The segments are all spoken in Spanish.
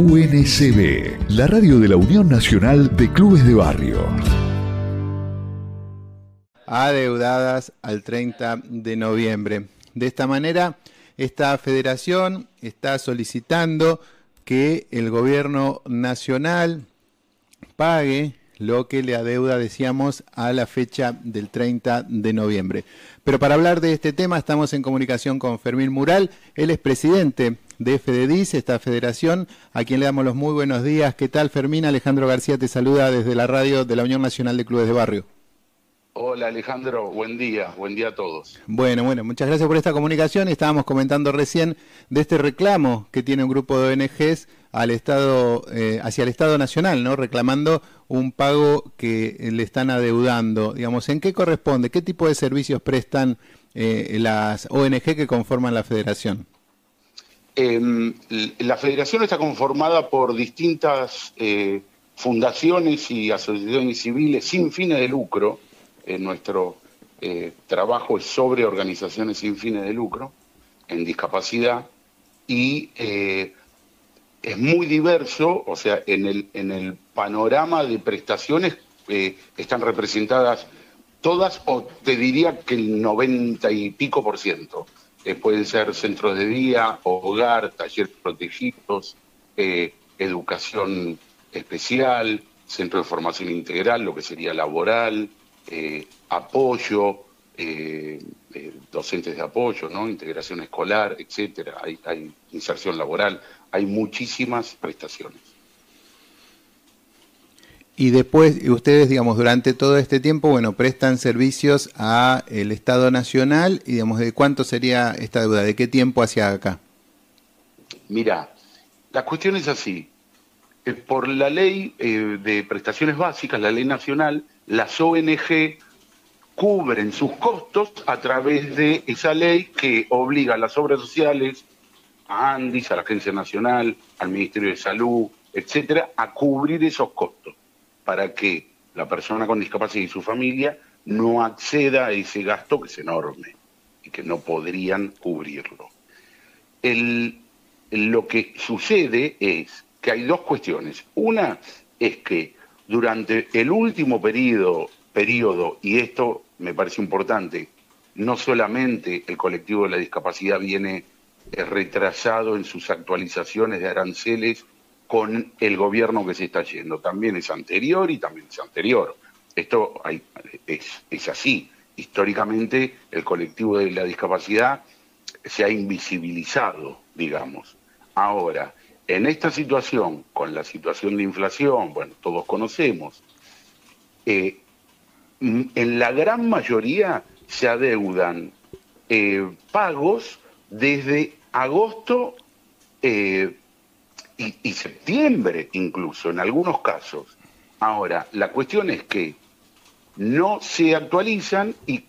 UNCB, la radio de la Unión Nacional de Clubes de Barrio. Adeudadas al 30 de noviembre. De esta manera, esta federación está solicitando que el gobierno nacional pague lo que le adeuda, decíamos, a la fecha del 30 de noviembre. Pero para hablar de este tema estamos en comunicación con Fermín Mural, él es presidente de FDDIS, esta federación, a quien le damos los muy buenos días. ¿Qué tal, Fermín? Alejandro García te saluda desde la radio de la Unión Nacional de Clubes de Barrio. Hola Alejandro, buen día, buen día a todos. Bueno, bueno, muchas gracias por esta comunicación. Estábamos comentando recién de este reclamo que tiene un grupo de ONGs al Estado, eh, hacia el Estado Nacional, ¿no? Reclamando un pago que le están adeudando. Digamos, ¿en qué corresponde? ¿Qué tipo de servicios prestan eh, las ONG que conforman la Federación? Em, la federación está conformada por distintas eh, fundaciones y asociaciones civiles sin fines de lucro. nuestro eh, trabajo es sobre organizaciones sin fines de lucro en discapacidad y eh, es muy diverso, o sea, en el, en el panorama de prestaciones están representadas todas, o te diría que el 90 y pico por ciento eh, pueden ser centros de día, hogar, talleres protegidos, eh, educación especial, centro de formación integral, lo que sería laboral, eh, apoyo, docentes de apoyo, ¿no? integración escolar, etcétera. hay inserción laboral, hay muchísimas prestaciones. Y después, ustedes, digamos, durante todo este tiempo, bueno, prestan servicios a el Estado Nacional y, digamos, ¿de cuánto sería esta deuda? ¿De qué tiempo hacia acá? Mira, la cuestión es así. Eh, por la ley eh, de prestaciones básicas, la ley nacional, las ONG cubren sus costos a través de esa ley que obliga a las obras sociales, a ANDIS, a la Agencia Nacional, al Ministerio de Salud, etcétera, a cubrir esos costos para que la persona con discapacidad y su familia no acceda a ese gasto que es enorme y que no podrían cubrirlo. lo que sucede es que hay dos cuestiones. Una es que durante el último periodo, periodo, y esto me parece importante, no solamente el colectivo de la discapacidad viene retrasado en sus actualizaciones de aranceles con el gobierno que se está yendo. También es anterior y también es anterior. Esto es, así. Históricamente el colectivo de la discapacidad se ha invisibilizado, digamos. Ahora, en esta situación, con la situación de inflación, bueno, todos conocemos, eh, en la gran mayoría se adeudan eh, pagos desde agosto eh, y, septiembre incluso, en algunos casos. Ahora, la cuestión es que no se actualizan y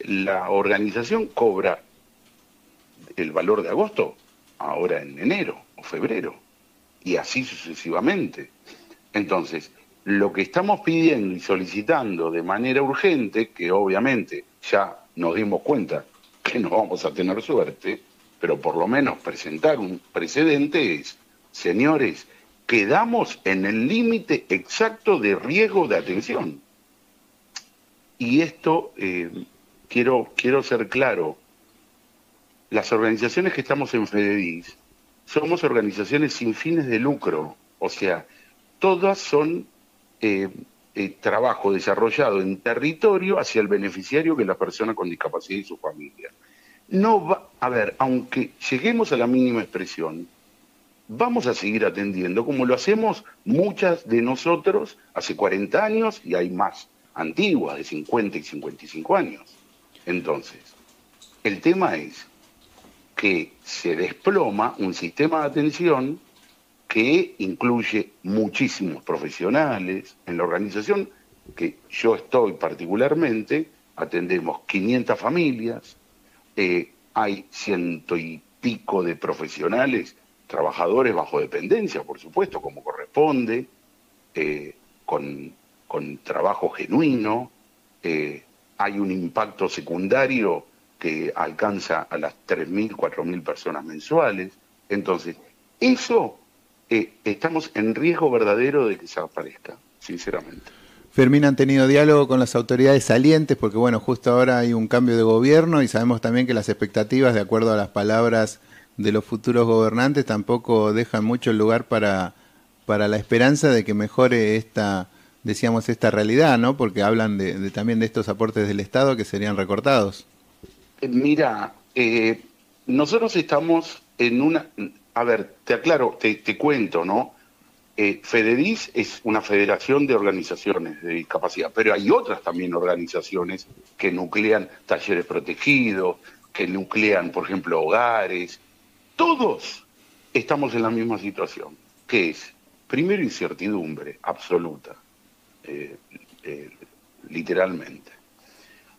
la organización cobra el valor de agosto ahora en enero o febrero y así sucesivamente. Entonces, lo que estamos pidiendo y solicitando de manera urgente, que obviamente ya nos dimos cuenta que no vamos a tener suerte, pero por lo menos presentar un precedente es señores, quedamos en el límite exacto de riesgo de atención. Y esto, eh, quiero, quiero ser claro, las organizaciones que estamos en FEDEDIS somos organizaciones sin fines de lucro, o sea, todas son eh, eh, trabajo desarrollado en territorio hacia el beneficiario que es la persona con discapacidad y su familia. No va, a ver, aunque lleguemos a la mínima expresión, vamos a seguir atendiendo como lo hacemos muchas de nosotros hace 40 años y hay más antiguas, de 50 y 55 años. Entonces, el tema es que se desploma un sistema de atención que incluye muchísimos profesionales. En la organización que yo estoy particularmente, atendemos 500 familias, eh, hay ciento y pico de profesionales trabajadores bajo dependencia, por supuesto, como corresponde, eh, con, trabajo genuino, eh, hay un impacto secundario que alcanza a las 3.000, 4.000 personas mensuales. Entonces, eso eh, estamos en riesgo verdadero de que se aparezca, sinceramente. Fermín, ¿han tenido diálogo con las autoridades salientes? Porque bueno, justo ahora hay un cambio de gobierno y sabemos también que las expectativas, de acuerdo a las palabras de los futuros gobernantes, tampoco dejan mucho lugar para, para la esperanza de que mejore esta, decíamos, esta realidad, ¿no? Porque hablan de, también de estos aportes del Estado que serían recortados. Eh, mira, eh, nosotros estamos en una... A ver, te aclaro, te, cuento, ¿no? Eh, es una federación de organizaciones de discapacidad, pero hay otras también organizaciones que nuclean talleres protegidos, que nuclean, por ejemplo, hogares. Todos estamos en la misma situación, que es, primero, incertidumbre absoluta, eh, eh, literalmente.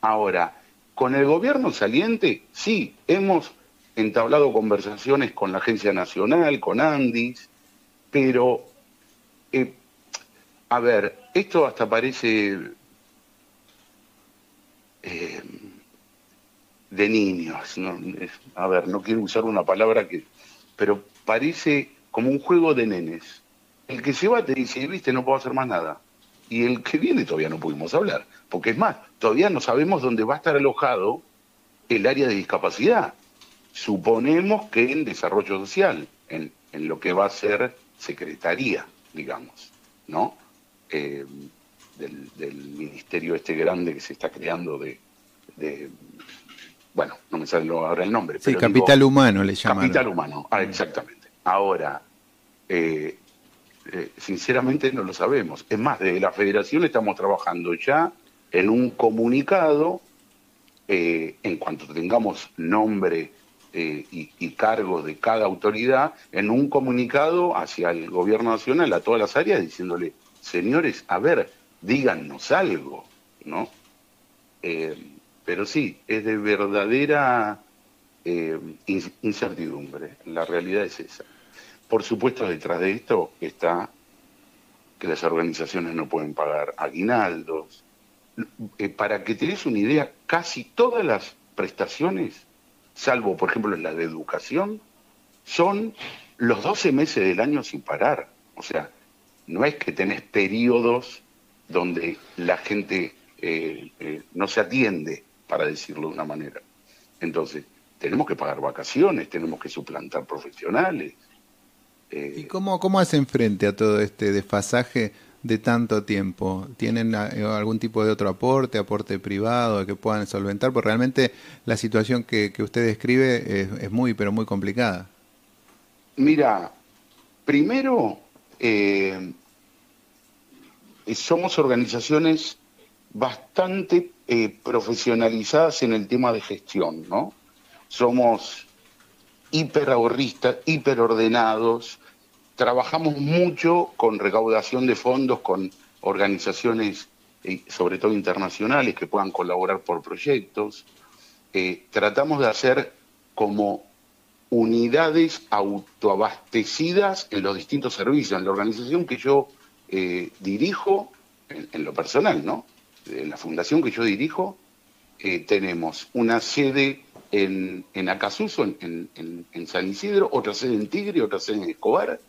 Ahora, con el gobierno saliente, sí, hemos entablado conversaciones con la Agencia Nacional, con Andis, pero, eh, a ver, esto hasta parece de niños, a ver, no quiero usar una palabra que, pero parece como un juego de nenes. El que se va te dice, viste, no puedo hacer más nada. Y el que viene todavía no pudimos hablar, porque es más, todavía no sabemos dónde va a estar alojado el área de discapacidad suponemos que en desarrollo social, en, lo que va a ser secretaría, digamos, ¿no? Eh, del, ministerio este grande que se está creando de, bueno, no me sale ahora el nombre. Sí, capital humano le llaman. Capital humano, ah, exactamente. Ahora, eh, eh, sinceramente no lo sabemos. Es más, desde la federación estamos trabajando ya en un comunicado, en cuanto tengamos nombre eh, y, cargos de cada autoridad en un comunicado hacia el gobierno nacional, a todas las áreas, diciéndole, señores, a ver, díganos algo, ¿no? Eh, pero sí, es de verdadera eh, incertidumbre, la realidad es esa. Por supuesto, detrás de esto está que las organizaciones no pueden pagar aguinaldos. para que te una idea, casi todas las prestaciones salvo por ejemplo en la de educación, son los 12 meses del año sin parar. O sea, no es que tenés periodos donde la gente eh, eh, no se atiende, para decirlo de una manera. Entonces, tenemos que pagar vacaciones, tenemos que suplantar profesionales. Eh, ¿Y cómo, cómo hacen frente a todo este desfasaje de tanto tiempo? ¿Tienen eh, algún tipo de otro aporte, aporte privado que puedan solventar? Porque realmente la situación que, usted describe es, muy, pero muy complicada. Mira, primero, eh, somos organizaciones bastante eh, profesionalizadas en el tema de gestión, ¿no? Somos hiper ahorristas, hiper ordenados, trabajamos mucho con recaudación de fondos, con organizaciones, eh, sobre todo internacionales, que puedan colaborar por proyectos. Eh, tratamos de hacer como unidades autoabastecidas en los distintos servicios. En la organización que yo eh, dirijo, en, lo personal, ¿no? En la fundación que yo dirijo, tenemos una sede en, en Acasuso, en, en, San Isidro, otra sede en Tigre, otra sede en Escobar,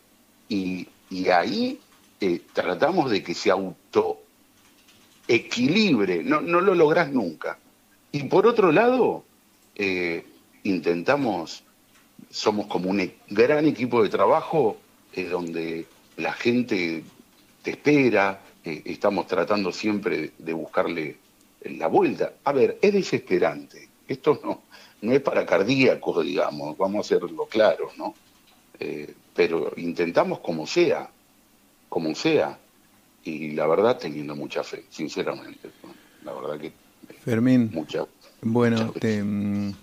y, ahí eh, tratamos de que se autoequilibre, no, no lo lográs nunca. Y por otro lado, eh, intentamos, somos como un e, gran equipo de trabajo eh, donde la gente te espera, estamos tratando siempre de buscarle la vuelta. A ver, es desesperante, esto no, no es para cardíacos, digamos, vamos a hacerlo claro, ¿no? pero intentamos como sea, como sea, y la verdad teniendo mucha fe, sinceramente. La verdad que... Fermín, mucha, bueno, te, mm,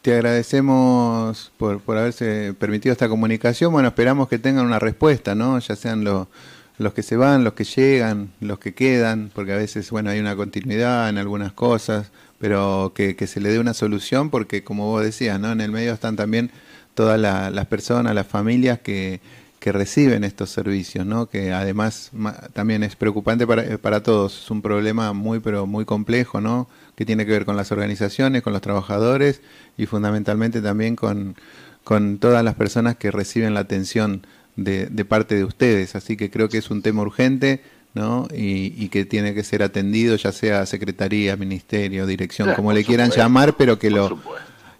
te, agradecemos por, por haberse permitido esta comunicación. Bueno, esperamos que tengan una respuesta, ¿no? Ya sean los los que se van, los que llegan, los que quedan, porque a veces, bueno, hay una continuidad en algunas cosas, pero que, se le dé una solución, porque como vos decías, ¿no? En el medio están también todas las personas, las familias que, que reciben estos servicios, ¿no? que además también es preocupante para, eh, para, todos, es un problema muy pero muy complejo, ¿no? que tiene que ver con las organizaciones, con los trabajadores y fundamentalmente también con, con todas las personas que reciben la atención de, parte de ustedes. Así que creo que es un tema urgente. ¿no? Y, que tiene que ser atendido, ya sea secretaría, ministerio, dirección, como le quieran llamar, pero que lo,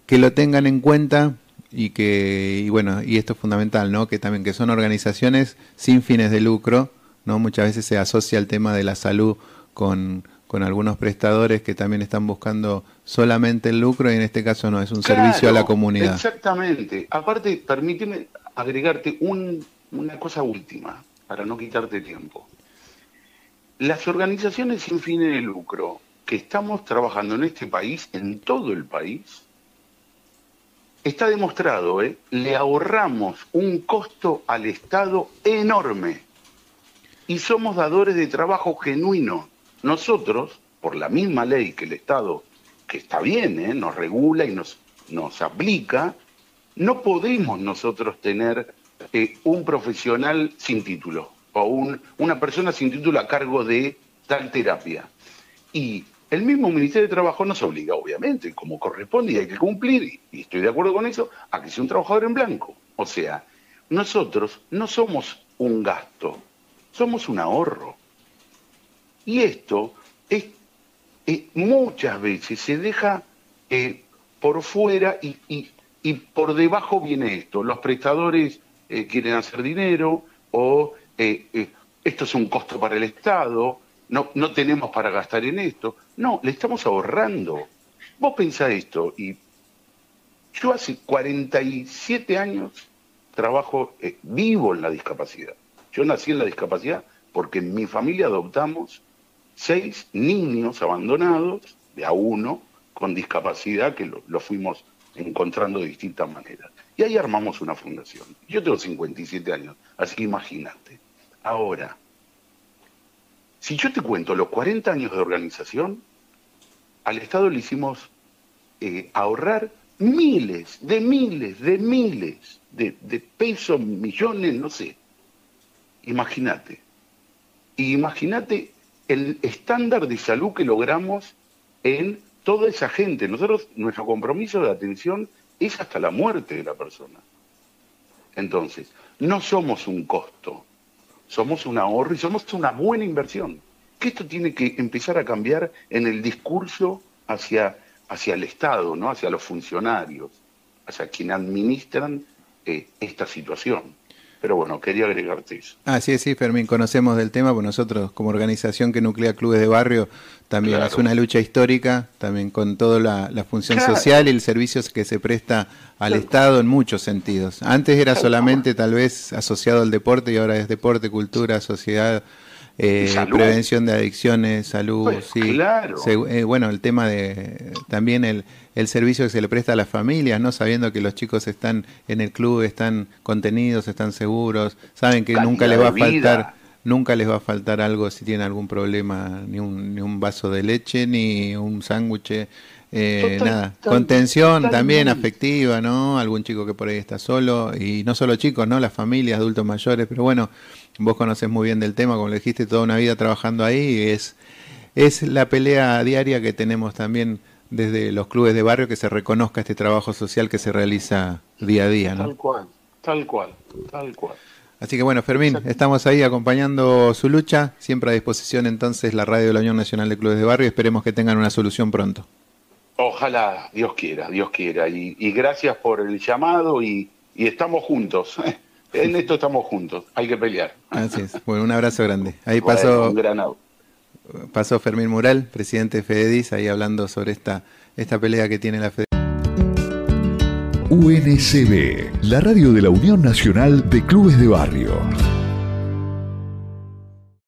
que lo tengan en cuenta y que, y bueno, y esto es fundamental, ¿no? Que también que son organizaciones sin fines de lucro, ¿no? Muchas veces se asocia el tema de la salud con, con algunos prestadores que también están buscando solamente el lucro y en este caso no, es un servicio a la comunidad. Exactamente. Aparte, permíteme agregarte una cosa última, para no quitarte tiempo. Las organizaciones sin fines de lucro que estamos trabajando en este país, en todo el país, está demostrado, ¿eh? le ahorramos un costo al Estado enorme y somos dadores de trabajo genuino. Nosotros, por la misma ley que el Estado, que está bien, ¿eh? nos regula y nos, nos aplica, no podemos nosotros tener eh, un profesional sin título o un, una persona sin título a cargo de tal terapia. Y el mismo Ministerio de Trabajo nos obliga, obviamente, como corresponde y hay que cumplir, y estoy de acuerdo con eso, a que sea un trabajador en blanco. O sea, nosotros no somos un gasto, somos un ahorro. Y esto es, muchas veces se deja eh, por fuera y, por debajo viene esto. Los prestadores eh, quieren hacer dinero o eh, esto es un costo para el Estado, no, no tenemos para gastar en esto. No, le estamos ahorrando. Vos pensás esto y yo hace 47 años trabajo vivo en la discapacidad. Yo nací en la discapacidad porque en mi familia adoptamos seis niños abandonados, de a uno, con discapacidad, que lo, fuimos encontrando distintas maneras. Y ahí armamos una fundación. Yo tengo 57 años, así que imagínate. Ahora, si yo te cuento los 40 años de organización, al Estado le hicimos eh, ahorrar miles, de miles, de miles de, de pesos, millones, no sé. Imagínate. Imagínate el estándar de salud que logramos en toda esa gente. Nosotros, nuestro compromiso de atención es hasta la muerte de la persona. Entonces, no somos un costo, somos un ahorro y somos una buena inversión. Que esto tiene que empezar a cambiar en el discurso hacia, hacia el Estado, ¿no? hacia los funcionarios, hacia quienes administran eh, esta situación. Pero bueno, quería agregarte eso. Ah, sí, sí, Fermín, conocemos del tema, pues nosotros como organización que nuclea clubes de barrio también es una lucha histórica, también con toda la, función social y el servicio que se presta al Estado en muchos sentidos. Antes era solamente tal vez asociado al deporte y ahora es deporte, cultura, sociedad, eh, prevención de adicciones, salud, pues, sí. Eh, bueno, el tema de también el, el servicio que se le presta a las familias, ¿no? Sabiendo que los chicos están en el club, están contenidos, están seguros, saben que nunca les va a faltar, nunca les va a faltar algo si tienen algún problema, ni un, ni un vaso de leche, ni un sándwich, eh, nada. Contención también afectiva, ¿no? Algún chico que por ahí está solo, y no solo chicos, ¿no? Las familias, adultos mayores, pero bueno, vos conoces muy bien del tema, como le dijiste, toda una vida trabajando ahí, es, es la pelea diaria que tenemos también desde los clubes de barrio que se reconozca este trabajo social que se realiza día a día. ¿no? Tal cual, tal cual, tal cual. Así que bueno, Fermín, estamos ahí acompañando su lucha, siempre a disposición entonces la radio de la Unión Nacional de Clubes de Barrio y esperemos que tengan una solución pronto. Ojalá, Dios quiera, Dios quiera. Y, gracias por el llamado y, estamos juntos. En esto estamos juntos, hay que pelear. Así es. Bueno, un abrazo grande. Ahí pasó. Un gran pasó Fermín Mural, presidente de Fededis, ahí hablando sobre esta, esta pelea que tiene la Fededis. UNCB, la radio de la Unión Nacional de Clubes de Barrio.